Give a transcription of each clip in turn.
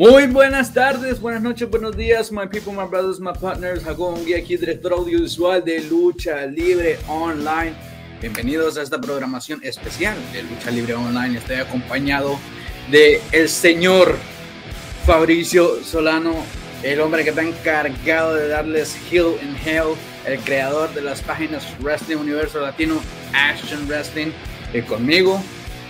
Muy buenas tardes, buenas noches, buenos días, my people, my brothers, my partners. Un guía aquí, director audiovisual de Lucha Libre Online. Bienvenidos a esta programación especial de Lucha Libre Online. Estoy acompañado de el señor Fabricio Solano, el hombre que está encargado de darles Hill in Hell, el creador de las páginas Wrestling Universo Latino, Action Wrestling. Y conmigo,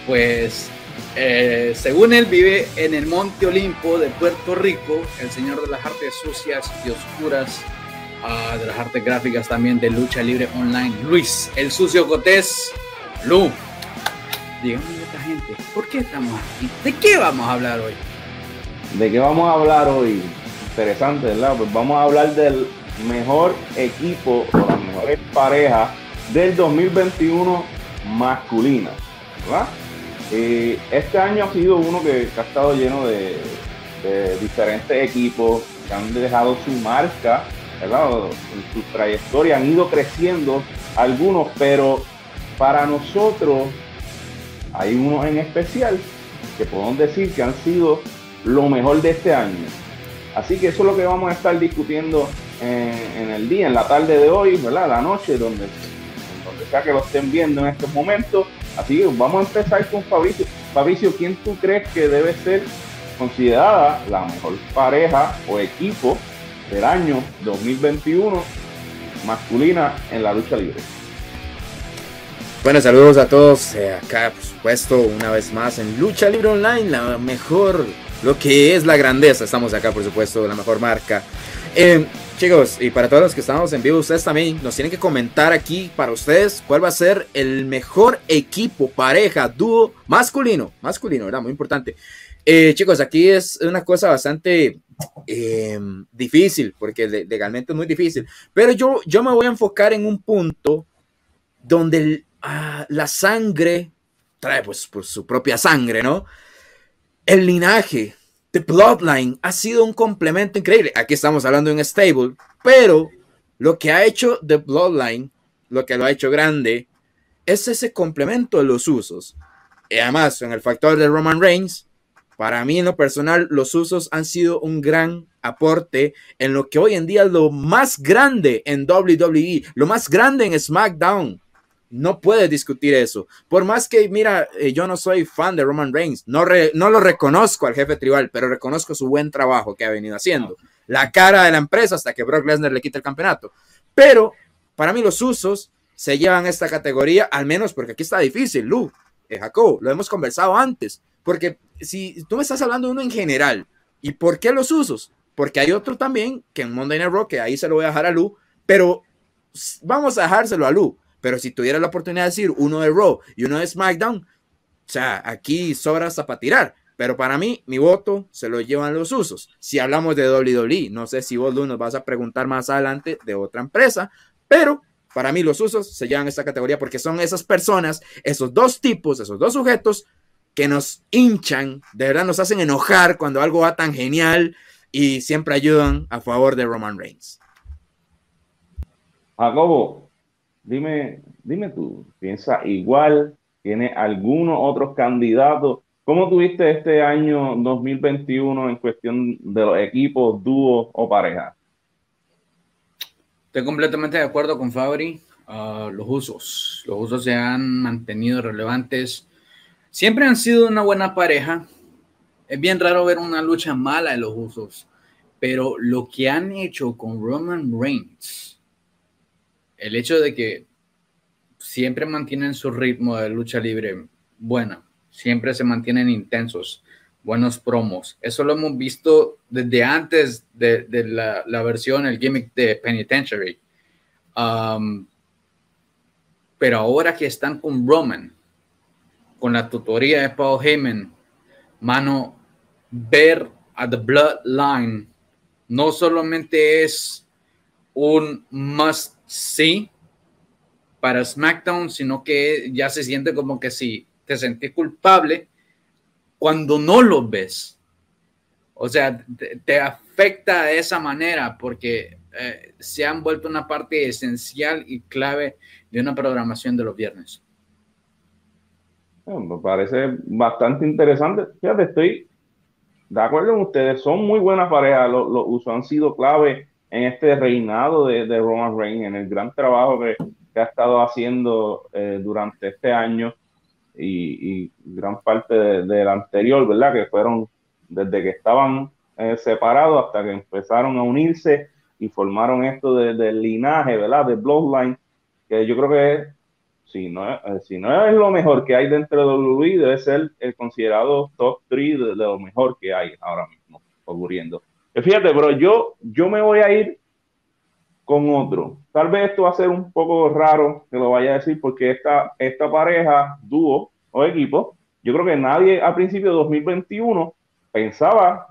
pues eh, según él, vive en el Monte Olimpo de Puerto Rico, el señor de las artes sucias y oscuras, uh, de las artes gráficas también de lucha libre online, Luis, el sucio Cotés. Lu, dígame esta gente, ¿por qué estamos aquí? ¿De qué vamos a hablar hoy? ¿De qué vamos a hablar hoy? Interesante, ¿verdad? Pues vamos a hablar del mejor equipo o las mejores parejas del 2021 masculina, ¿verdad? Eh, este año ha sido uno que, ha estado lleno de, diferentes equipos que han dejado su marca, ¿verdad? Su trayectoria han ido creciendo algunos, pero para nosotros hay unos en especial que podemos decir que han sido lo mejor de este año. Así que eso es lo que vamos a estar discutiendo en, en el día, en la tarde de hoy, ¿verdad? La noche, donde, donde sea que lo estén viendo en estos momentos. Así que vamos a empezar con Fabricio. Fabricio, ¿quién tú crees que debe ser considerada la mejor pareja o equipo del año 2021 masculina en la lucha libre? Bueno, saludos a todos eh, acá, por supuesto, una vez más en Lucha Libre Online, la mejor, lo que es la grandeza. Estamos acá, por supuesto, la mejor marca. Eh, Chicos, y para todos los que estamos en vivo, ustedes también nos tienen que comentar aquí para ustedes cuál va a ser el mejor equipo, pareja, dúo masculino. Masculino, ¿verdad? Muy importante. Eh, chicos, aquí es una cosa bastante em, difícil, porque legalmente es muy difícil. Pero yo, yo me voy a enfocar en un punto donde ah, la sangre trae pues por su propia sangre, ¿no? El linaje, The Bloodline ha sido un complemento increíble. Aquí estamos hablando de un stable, pero lo que ha hecho The Bloodline, lo que lo ha hecho grande, es ese complemento de los usos. Y además, en el factor de Roman Reigns, para mí en lo personal, los usos han sido un gran aporte en lo que hoy en día es lo más grande en WWE, lo más grande en SmackDown. No puedes discutir eso. Por más que, mira, eh, yo no soy fan de Roman Reigns, no, no lo reconozco al jefe tribal, pero reconozco su buen trabajo que ha venido haciendo. La cara de la empresa hasta que Brock Lesnar le quita el campeonato. Pero para mí los usos se llevan esta categoría, al menos porque aquí está difícil, Lu, eh, Jacob, lo hemos conversado antes. Porque si tú me estás hablando de uno en general, ¿y por qué los usos? Porque hay otro también que en Monday Night Raw, que ahí se lo voy a dejar a Lu, pero vamos a dejárselo a Lu pero si tuviera la oportunidad de decir uno de Raw y uno de SmackDown, o sea, aquí sobra hasta para tirar. Pero para mí, mi voto se lo llevan los usos. Si hablamos de WWE, no sé si vos, nos vas a preguntar más adelante de otra empresa, pero para mí los usos se llevan esta categoría porque son esas personas, esos dos tipos, esos dos sujetos que nos hinchan, de verdad nos hacen enojar cuando algo va tan genial y siempre ayudan a favor de Roman Reigns. Jacobo, dime, dime tú, ¿piensa igual? ¿Tiene algunos otros candidatos? ¿Cómo tuviste este año 2021 en cuestión de los equipos, dúos o parejas? Estoy completamente de acuerdo con Fabri. Ah, los usos, los usos se han mantenido relevantes. Siempre han sido una buena pareja. Es bien raro ver una lucha mala de los usos, pero lo que han hecho con Roman Reigns el hecho de que siempre mantienen su ritmo de lucha libre bueno, siempre se mantienen intensos, buenos promos. Eso lo hemos visto desde antes de, la, versión, el gimmick de Penitentiary. Um, pero ahora que están con Roman, con la tutoría de Paul Heyman, mano, ver a The Bloodline no solamente es un must sí para SmackDown, sino que ya se siente como que si te sentís culpable cuando no lo ves. O sea, te, afecta de esa manera porque eh, se han vuelto una parte esencial y clave de una programación de los viernes. me parece bastante interesante. Fíjate, estoy de acuerdo con ustedes, son muy buenas parejas. Los, los usos han sido clave en este reinado de, de Roman Reigns, en el gran trabajo que, ha estado haciendo eh, durante este año y, gran parte del anterior, ¿verdad? Que fueron desde que estaban eh, separados hasta que empezaron a unirse y formaron esto del linaje, ¿verdad? De Bloodline, que yo creo que si no, eh, si no es lo mejor que hay dentro de WWE, debe ser el considerado top 3 de, lo mejor que hay ahora mismo ocurriendo. Fíjate, pero yo, yo me voy a ir con otro. Tal vez esto va a ser un poco raro que lo vaya a decir porque esta, esta pareja, dúo o equipo, yo creo que nadie a principios de 2021 pensaba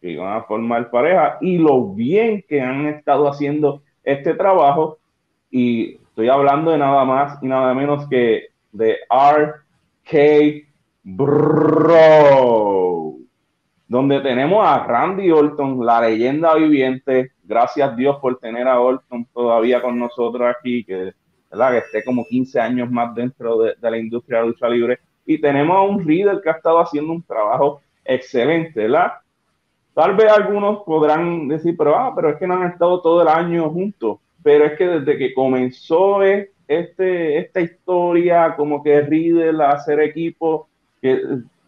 que iban a formar pareja y lo bien que han estado haciendo este trabajo y estoy hablando de nada más y nada menos que de RK Bro donde tenemos a Randy Orton, la leyenda viviente. Gracias Dios por tener a Orton todavía con nosotros aquí, que, ¿verdad? que esté como 15 años más dentro de, la industria de lucha libre. Y tenemos a un líder que ha estado haciendo un trabajo excelente, ¿verdad? Tal vez algunos podrán decir, pero, ah, pero es que no han estado todo el año juntos. Pero es que desde que comenzó este, esta historia, como que Riddle a hacer equipo, que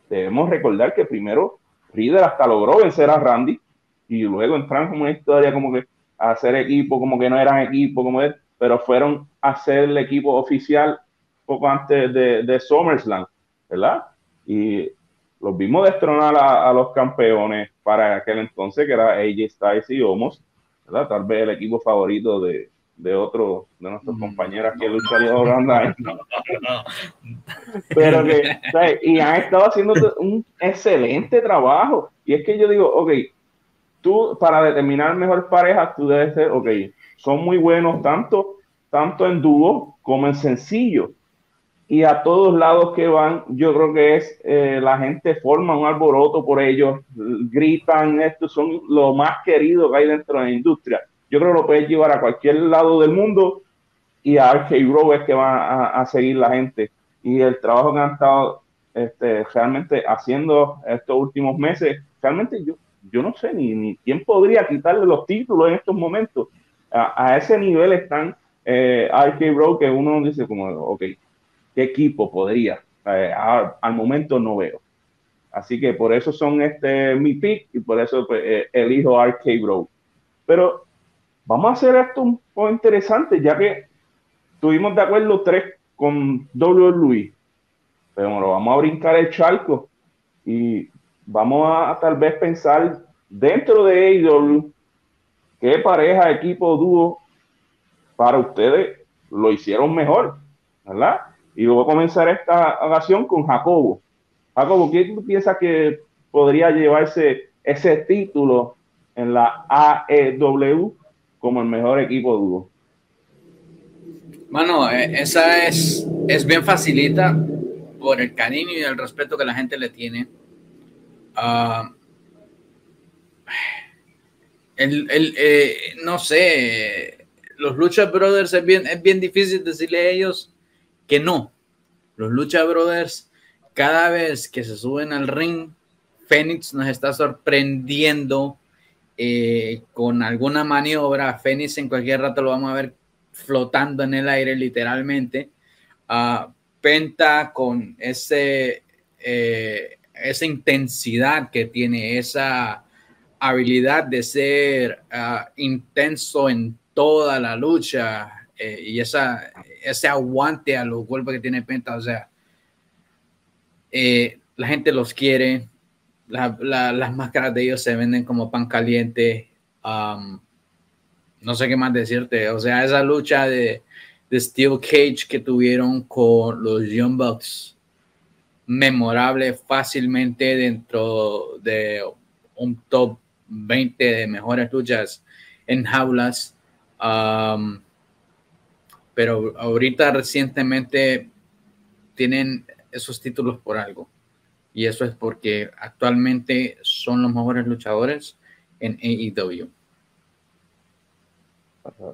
debemos recordar que primero Riddle hasta logró vencer a Randy y luego entraron como una historia como que a hacer equipo, como que no eran equipo, como es, pero fueron a hacer el equipo oficial poco antes de, de SummerSlam, ¿verdad? Y los vimos destronar a, los campeones para aquel entonces, que era AJ Styles y Omos, ¿verdad? Tal vez el equipo favorito de, de otro de nuestros mm. compañeros que lucharía online. Pero que, y han estado haciendo un excelente trabajo. Y es que yo digo, ok, tú para determinar mejor pareja, tú debes ser, ok, son muy buenos tanto, tanto en dúo como en sencillo. Y a todos lados que van, yo creo que es eh, la gente forma un alboroto por ellos, gritan, estos son lo más querido que hay dentro de la industria yo creo que lo puedes llevar a cualquier lado del mundo y a RK Bro es que va a, seguir la gente. Y el trabajo que han estado este, realmente haciendo estos últimos meses, realmente yo, yo no sé ni, ni quién podría quitarle los títulos en estos momentos. A, ese nivel están eh, RK Bro que uno dice como, ok, ¿qué equipo podría? Eh, al momento no veo. Así que por eso son este mi pick y por eso pues, eh, elijo RK Bro. Pero vamos a hacer esto un poco interesante, ya que tuvimos de acuerdo tres con WWE, pero bueno, vamos a brincar el charco y vamos a, tal vez pensar dentro de AEW qué pareja, equipo, dúo para ustedes lo hicieron mejor, ¿verdad? Y luego comenzar esta ocasión con Jacobo. Jacobo, ¿quién tú piensas que podría llevarse ese título en la AEW como el mejor equipo dúo. Bueno, eh, esa es, es bien facilita por el cariño y el respeto que la gente le tiene. Ah, el, eh, no sé, los Lucha Brothers es bien, es bien difícil decirle a ellos que no. Los Lucha Brothers, cada vez que se suben al ring, Fénix nos está sorprendiendo eh, con alguna maniobra, Fénix en cualquier rato lo vamos a ver flotando en el aire literalmente. Uh, Penta con ese, eh, esa intensidad que tiene, esa habilidad de ser ah, intenso en toda la lucha eh, y esa, ese aguante a los golpes que tiene Penta. O sea, la gente los quiere, las máscaras de ellos se venden como pan caliente. no sé qué más decirte. O sea, esa lucha de, de Steel Cage que tuvieron con los Young Bucks, memorable fácilmente dentro de un top 20 de mejores luchas en jaulas. pero ahorita recientemente tienen esos títulos por algo y eso es porque actualmente son los mejores luchadores en AEW.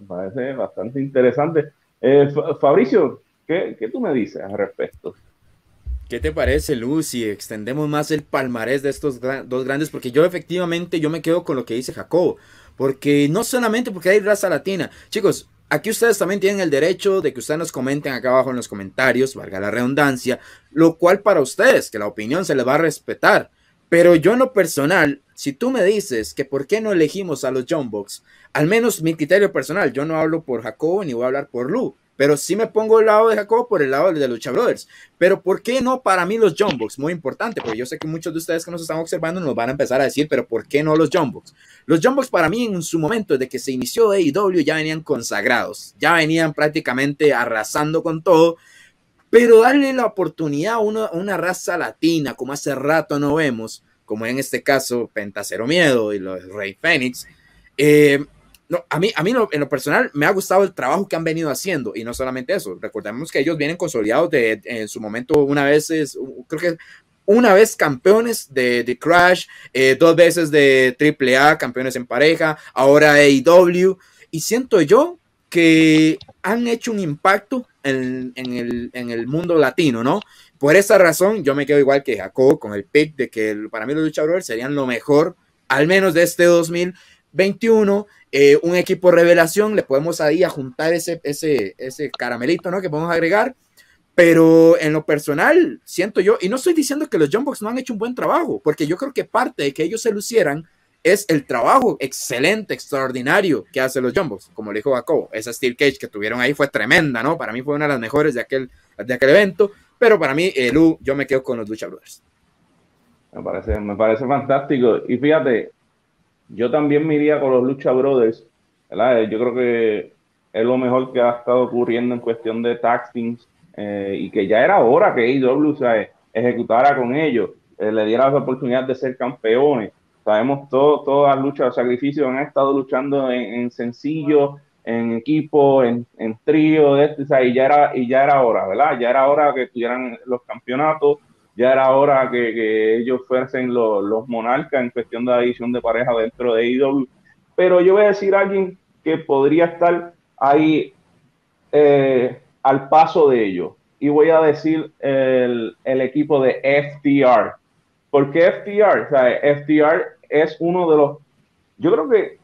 Parece bastante interesante. Eh, Fabricio, ¿qué, tú me dices al respecto? ¿Qué te parece, Luz, si extendemos más el palmarés de estos dos grandes? Porque yo efectivamente yo me quedo con lo que dice Jacobo. Porque no solamente porque hay raza latina. Chicos, aquí ustedes también tienen el derecho de que ustedes nos comenten acá abajo en los comentarios, valga la redundancia, lo cual para ustedes, que la opinión se les va a respetar. Pero yo en lo personal, si tú me dices que por qué no elegimos a los Jumbox, al menos mi criterio personal, yo no hablo por Jacobo ni voy a hablar por Lu, pero sí me pongo el lado de Jacob por el lado de Lucha Brothers. Pero ¿por qué no para mí los Jumbox? Muy importante, porque yo sé que muchos de ustedes que nos están observando nos van a empezar a decir, pero ¿por qué no los Jumbox? Los Jumbox para mí en su momento, de que se inició AEW, ya venían consagrados, ya venían prácticamente arrasando con todo. Pero darle la oportunidad a una, raza latina, como hace rato no vemos, como en este caso Pentacero Miedo y los Rey Fénix, eh, no, a mí, a mí en lo personal me ha gustado el trabajo que han venido haciendo y no solamente eso. Recordemos que ellos vienen consolidados de, en su momento una vez, es, creo que una vez campeones de, de Crash, eh, dos veces de AAA, campeones en pareja, ahora AEW. Y siento yo que han hecho un impacto en, en, el, en, el, mundo latino, ¿no? Por esa razón, yo me quedo igual que Jacob con el pick de que para mí los luchadores serían lo mejor, al menos de este 2021. Eh, un equipo revelación, le podemos ahí a juntar ese, ese, ese caramelito, ¿no? Que podemos agregar. Pero en lo personal, siento yo, y no estoy diciendo que los Jumbox no han hecho un buen trabajo, porque yo creo que parte de que ellos se lucieran es el trabajo excelente, extraordinario que hacen los Jumbox. Como le dijo Jacobo, esa Steel Cage que tuvieron ahí fue tremenda, ¿no? Para mí fue una de las mejores de aquel, de aquel evento, pero para mí, el U, yo me quedo con los Lucha Brothers. Me parece, me parece fantástico. Y fíjate, yo también me iría con los Lucha Brothers. ¿verdad? Yo creo que es lo mejor que ha estado ocurriendo en cuestión de taxings eh, y que ya era hora que AEW ejecutara con ellos, eh, le diera la oportunidad de ser campeones. Sabemos todo, todas las luchas de sacrificio han estado luchando en, sencillo, en equipo, en, trío, este, y, ya era, y ya era hora, ¿verdad? Ya era hora que tuvieran los campeonatos ya era hora que, ellos fuesen los, monarcas en cuestión de la edición de pareja dentro de IW. Pero yo voy a decir a alguien que podría estar ahí eh, al paso de ellos. Y voy a decir el, equipo de FTR. ¿Por qué FTR? O sea, FTR es uno de los... Yo creo que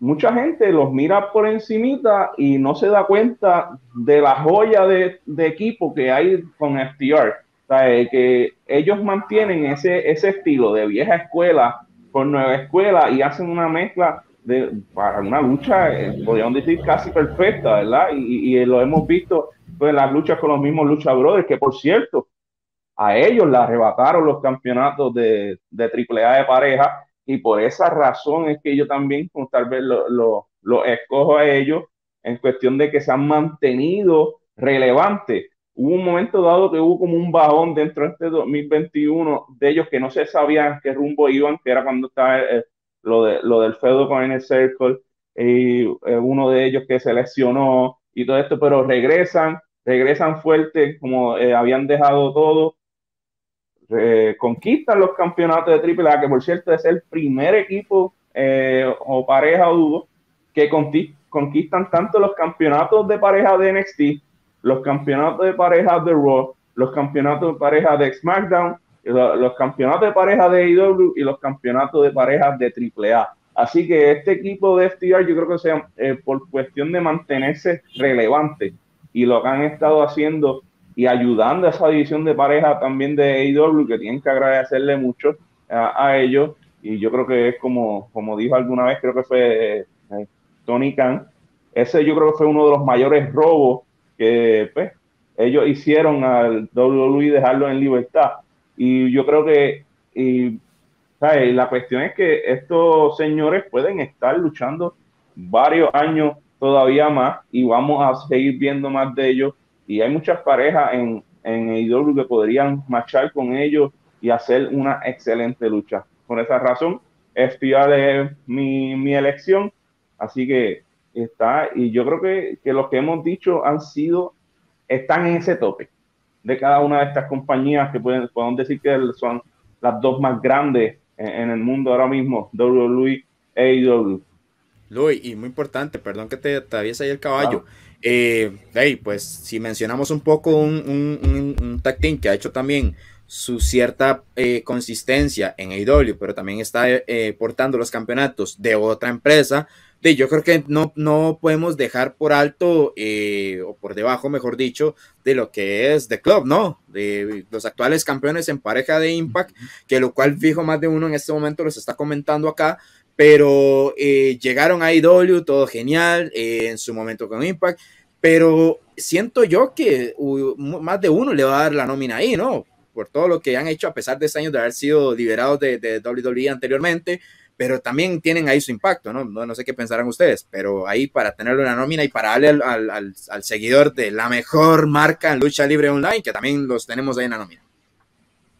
mucha gente los mira por encimita y no se da cuenta de la joya de, de equipo que hay con FTR que ellos mantienen ese, ese estilo de vieja escuela con nueva escuela y hacen una mezcla de, para una lucha, eh, podríamos decir, casi perfecta, ¿verdad? Y, lo hemos visto pues, en las luchas con los mismos Lucha Brothers, que por cierto, a ellos le arrebataron los campeonatos de, de AAA de pareja y por esa razón es que yo también, tal vez lo, lo escojo a ellos en cuestión de que se han mantenido relevantes hubo un momento dado que hubo como un bajón dentro de este 2021 de ellos que no se sabían qué rumbo iban, que era cuando estaba eh, lo, de, lo del feudo con el Circle, y eh, uno de ellos que se lesionó y todo esto, pero regresan, regresan fuertes como eh, habían dejado todo, conquistan los campeonatos de AAA, que por cierto es el primer equipo o pareja o dúo que conquistan tanto los campeonatos de pareja de NXT los campeonatos de pareja de Raw, los campeonatos de pareja de SmackDown, los, campeonatos de pareja de AEW y los campeonatos de pareja de AAA. Así que este equipo de FTR yo creo que sea eh, por cuestión de mantenerse relevante y lo que han estado haciendo y ayudando a esa división de pareja también de AEW que tienen que agradecerle mucho a, ellos y yo creo que es como, como dijo alguna vez, creo que fue eh, Tony Khan, ese yo creo que fue uno de los mayores robos que pues, ellos hicieron al WWE dejarlo en libertad. Y yo creo que y, la cuestión es que estos señores pueden estar luchando varios años todavía más y vamos a seguir viendo más de ellos. Y hay muchas parejas en, en AEW que podrían marchar con ellos y hacer una excelente lucha. Por esa razón, FTR es mi, mi elección. Así que está, y yo creo que, que los que hemos dicho han sido, están en ese tope de cada una de estas compañías que pueden, podemos decir que son las dos más grandes en, el mundo ahora mismo, WWE e AEW. Luis, y muy importante, perdón que te atraviesa ahí el caballo. hey, pues si mencionamos un poco un, un, un, tag team que ha hecho también su cierta consistencia en AEW, pero también está portando los campeonatos de otra empresa, yo creo que no, no podemos dejar por alto, eh, o por debajo, mejor dicho, de lo que es The Club, ¿no? De los actuales campeones en pareja de Impact, que lo cual fijo más de uno en este momento los está comentando acá, pero eh, llegaron a IW, todo genial, eh, en su momento con Impact, pero siento yo que más de uno le va a dar la nómina ahí, ¿no? Por todo lo que han hecho a pesar de este año de haber sido liberados de, de WWE anteriormente, pero también tienen ahí su impacto, ¿no? No, sé qué pensarán ustedes, pero ahí para tenerlo en la nómina y para darle al, al, seguidor de la mejor marca en lucha libre online, que también los tenemos ahí en la nómina.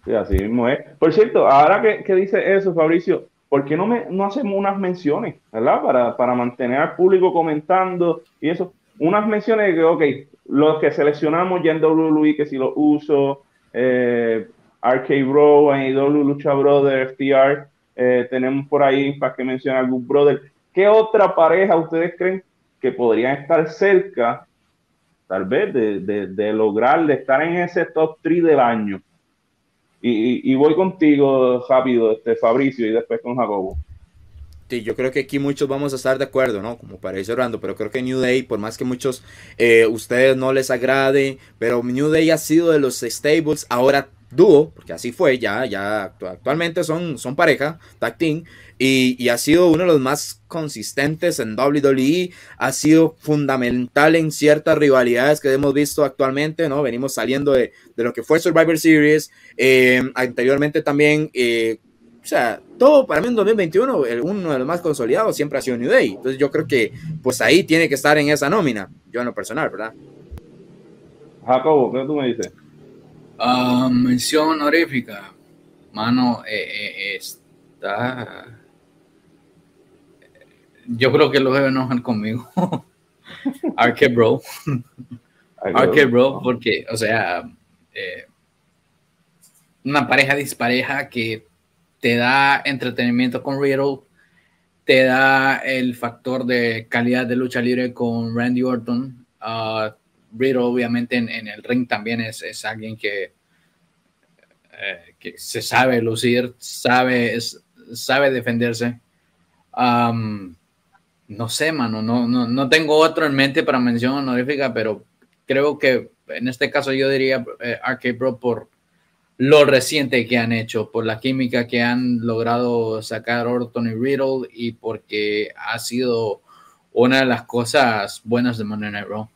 Sí, así mismo es. Por cierto, ahora que, dice eso, Fabricio, ¿por qué no, me, no hacemos unas menciones, ¿verdad? Para, para mantener al público comentando y eso. Unas menciones de que, ok, los que seleccionamos ya en WWE, que si lo uso, eh, RK Bro, AEW, Lucha Brothers, FTR, eh, tenemos por ahí, para que mencione algún brother. ¿Qué otra pareja ustedes creen que podrían estar cerca, tal vez, de, lograr, de estar en ese top 3 del año? Y, voy contigo rápido, este Fabricio, y después con Jacobo. Sí, yo creo que aquí muchos vamos a estar de acuerdo, ¿no? Como para ir cerrando, pero creo que New Day, por más que muchos eh, ustedes no les agrade, pero New Day ha sido de los stables ahora dúo, porque así fue, ya, ya actualmente son, son pareja, tag team, y, ha sido uno de los más consistentes en WWE, ha sido fundamental en ciertas rivalidades que hemos visto actualmente, ¿no? Venimos saliendo de, lo que fue Survivor Series, eh, anteriormente también, eh, o sea, todo para mí en 2021, uno de los más consolidados siempre ha sido New Day, entonces yo creo que pues ahí tiene que estar en esa nómina, yo en lo personal, ¿verdad? Jacobo, ¿qué tú me dices? Uh, mención honorífica. Mano, eh, eh, está. Yo creo que los debe enojar conmigo. Arcade Bro. Arcade Bro, porque, o sea, eh, una pareja dispareja que te da entretenimiento con Riddle, te da el factor de calidad de lucha libre con Randy Orton, uh, Riddle obviamente en, el ring también es, alguien que, eh, que, se sabe lucir, sabe, sabe defenderse. no sé, mano, no, no, tengo otro en mente para mención honorífica, pero creo que en este caso yo diría eh, Arcade Pro por lo reciente que han hecho, por la química que han logrado sacar Orton y Riddle y porque ha sido una de las cosas buenas de Monday Night Raw.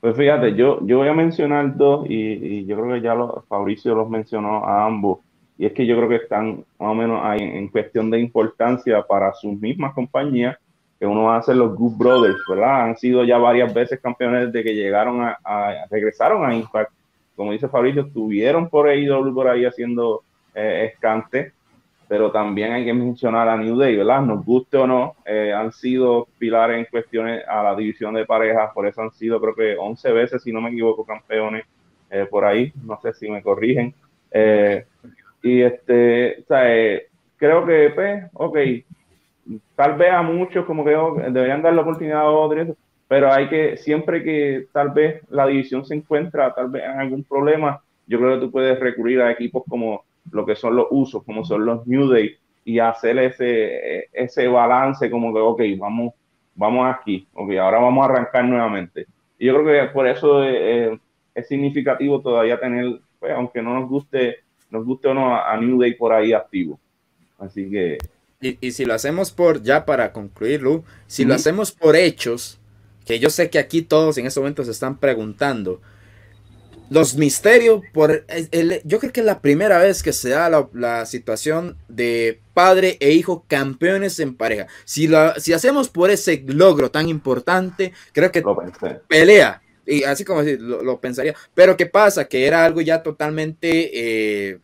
Pues fíjate, yo, yo voy a mencionar dos y, yo creo que ya lo, Fabricio los mencionó a ambos. Y es que yo creo que están más o menos ahí en cuestión de importancia para sus mismas compañías, que uno a ser los Good Brothers, ¿verdad? Han sido ya varias veces campeones desde que llegaron a, regresaron a Impact. Como dice Fabricio, estuvieron por ahí, por ahí haciendo eh, escante pero también hay que mencionar a New Day, ¿verdad? Nos guste o no, eh, han sido pilares en cuestiones a la división de parejas, por eso han sido creo que 11 veces, si no me equivoco, campeones eh, por ahí, no sé si me corrigen. Y este, o sea, creo que, pues, ok, tal vez a muchos como que oh, deberían dar la oportunidad a otros, pero hay que, siempre que tal vez la división se encuentra tal vez en algún problema, yo creo que tú puedes recurrir a equipos como lo que son los usos, como son los New Day, y hacer ese, ese balance como que, ok, vamos, vamos aquí, ok, ahora vamos a arrancar nuevamente. Y yo creo que por eso es, significativo todavía tener, pues, aunque no nos guste, nos guste o no, a, New Day por ahí activo. Así que... Y, si lo hacemos por, ya para concluirlo, si lo hacemos por hechos, que yo sé que aquí todos en este momento se están preguntando, los misterios, por el, yo creo que es la primera vez que se da la, situación de padre e hijo campeones en pareja. Si, si hacemos por ese logro tan importante, creo que pelea. Y así como lo, pensaría. Pero ¿qué pasa? Que era algo ya totalmente eh,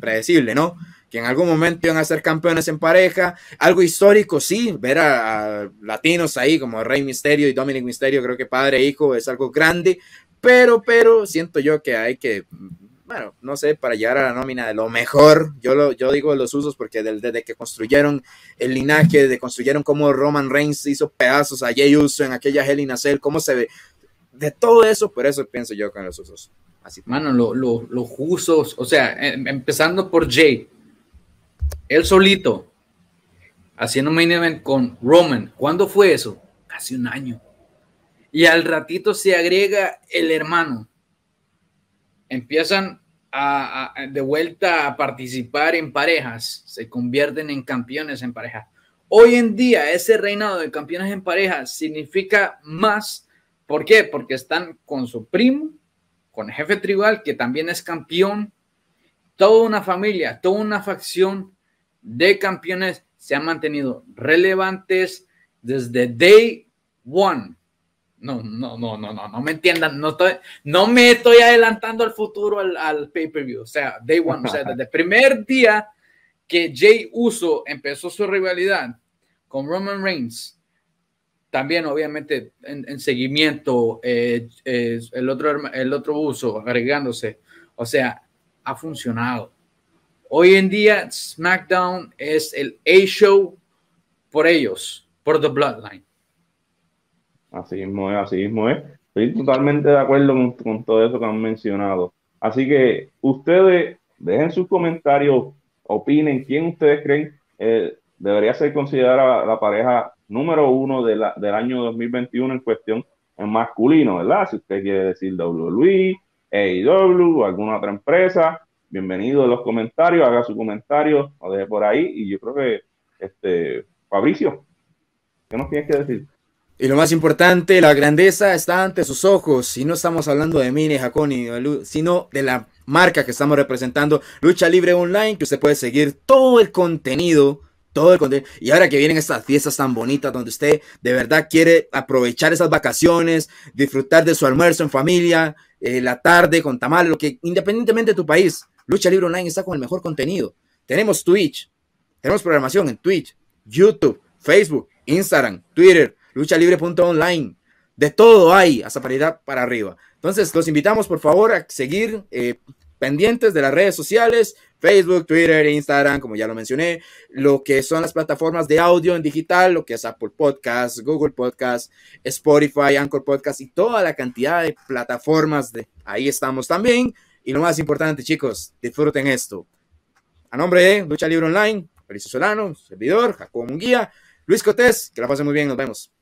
predecible, ¿no? Que en algún momento iban a ser campeones en pareja. Algo histórico, sí. Ver a, a latinos ahí como Rey Misterio y Dominic Misterio, creo que padre e hijo es algo grande pero, pero siento yo que hay que bueno, no sé, para llegar a la nómina de lo mejor. Yo, lo, yo digo los usos porque desde, que construyeron el linaje, de construyeron cómo Roman Reigns hizo pedazos a Jey Uso en aquella Hell in a Cell, cómo se ve. De todo eso, por eso pienso yo con los usos. Así. Mano, los usos, o sea, em, empezando por Jay, él solito, haciendo main event con Roman. ¿Cuándo fue eso? Casi un año. Y al ratito se agrega el hermano empiezan a, de vuelta a participar en parejas, se convierten en campeones en pareja. Hoy en día ese reinado de campeones en pareja significa más. ¿Por qué? Porque están con su primo, con jefe tribal, que también es campeón. Toda una familia, toda una facción de campeones se han mantenido relevantes desde day one. No, no, no, no, no, no me entiendan, no, estoy, no me estoy adelantando al futuro al, al pay-per-view, o sea, day one, o sea, desde el primer día que Jay Uso empezó su rivalidad con Roman Reigns, también obviamente en, seguimiento, eh, el, otro, el otro uso agregándose, o sea, ha funcionado. Hoy en día SmackDown es el A-Show por ellos, por The Bloodline. Así mismo es, así mismo es. Estoy totalmente de acuerdo con, todo eso que han mencionado. Así que ustedes dejen sus comentarios, opinen quién ustedes creen eh, debería ser considerada la pareja número uno del año 2021 en cuestión en masculino, ¿verdad? Si usted quiere decir WWE, AEW o alguna otra empresa, bienvenido a los comentarios, haga su comentario, o deje por ahí. Y yo creo que, este, Fabricio, ¿qué nos tienes que decir? Y lo más importante, la grandeza está ante sus ojos. Y no estamos hablando de Mini, Jaconi, sino de la marca que estamos representando, Lucha Libre Online, que usted puede seguir todo el contenido, todo el contenido. Y ahora que vienen estas fiestas tan bonitas, donde usted de verdad quiere aprovechar esas vacaciones, disfrutar de su almuerzo en familia, eh, la tarde con tamal, lo que independientemente de tu país, Lucha Libre Online está con el mejor contenido. Tenemos Twitch, tenemos programación en Twitch, YouTube, Facebook, Instagram, Twitter lucha libre.online. De todo hay, hasta para para arriba. Entonces, los invitamos por favor a seguir eh, pendientes de las redes sociales, Facebook, Twitter, Instagram, como ya lo mencioné, lo que son las plataformas de audio en digital, lo que es Apple Podcasts, Google Podcasts, Spotify, Anchor Podcasts y toda la cantidad de plataformas de ahí estamos también. Y lo más importante, chicos, disfruten esto. A nombre de Lucha Libre Online, Felicio Solano, servidor, Jacobo Munguía, Luis Cotés, que la pasen muy bien, nos vemos.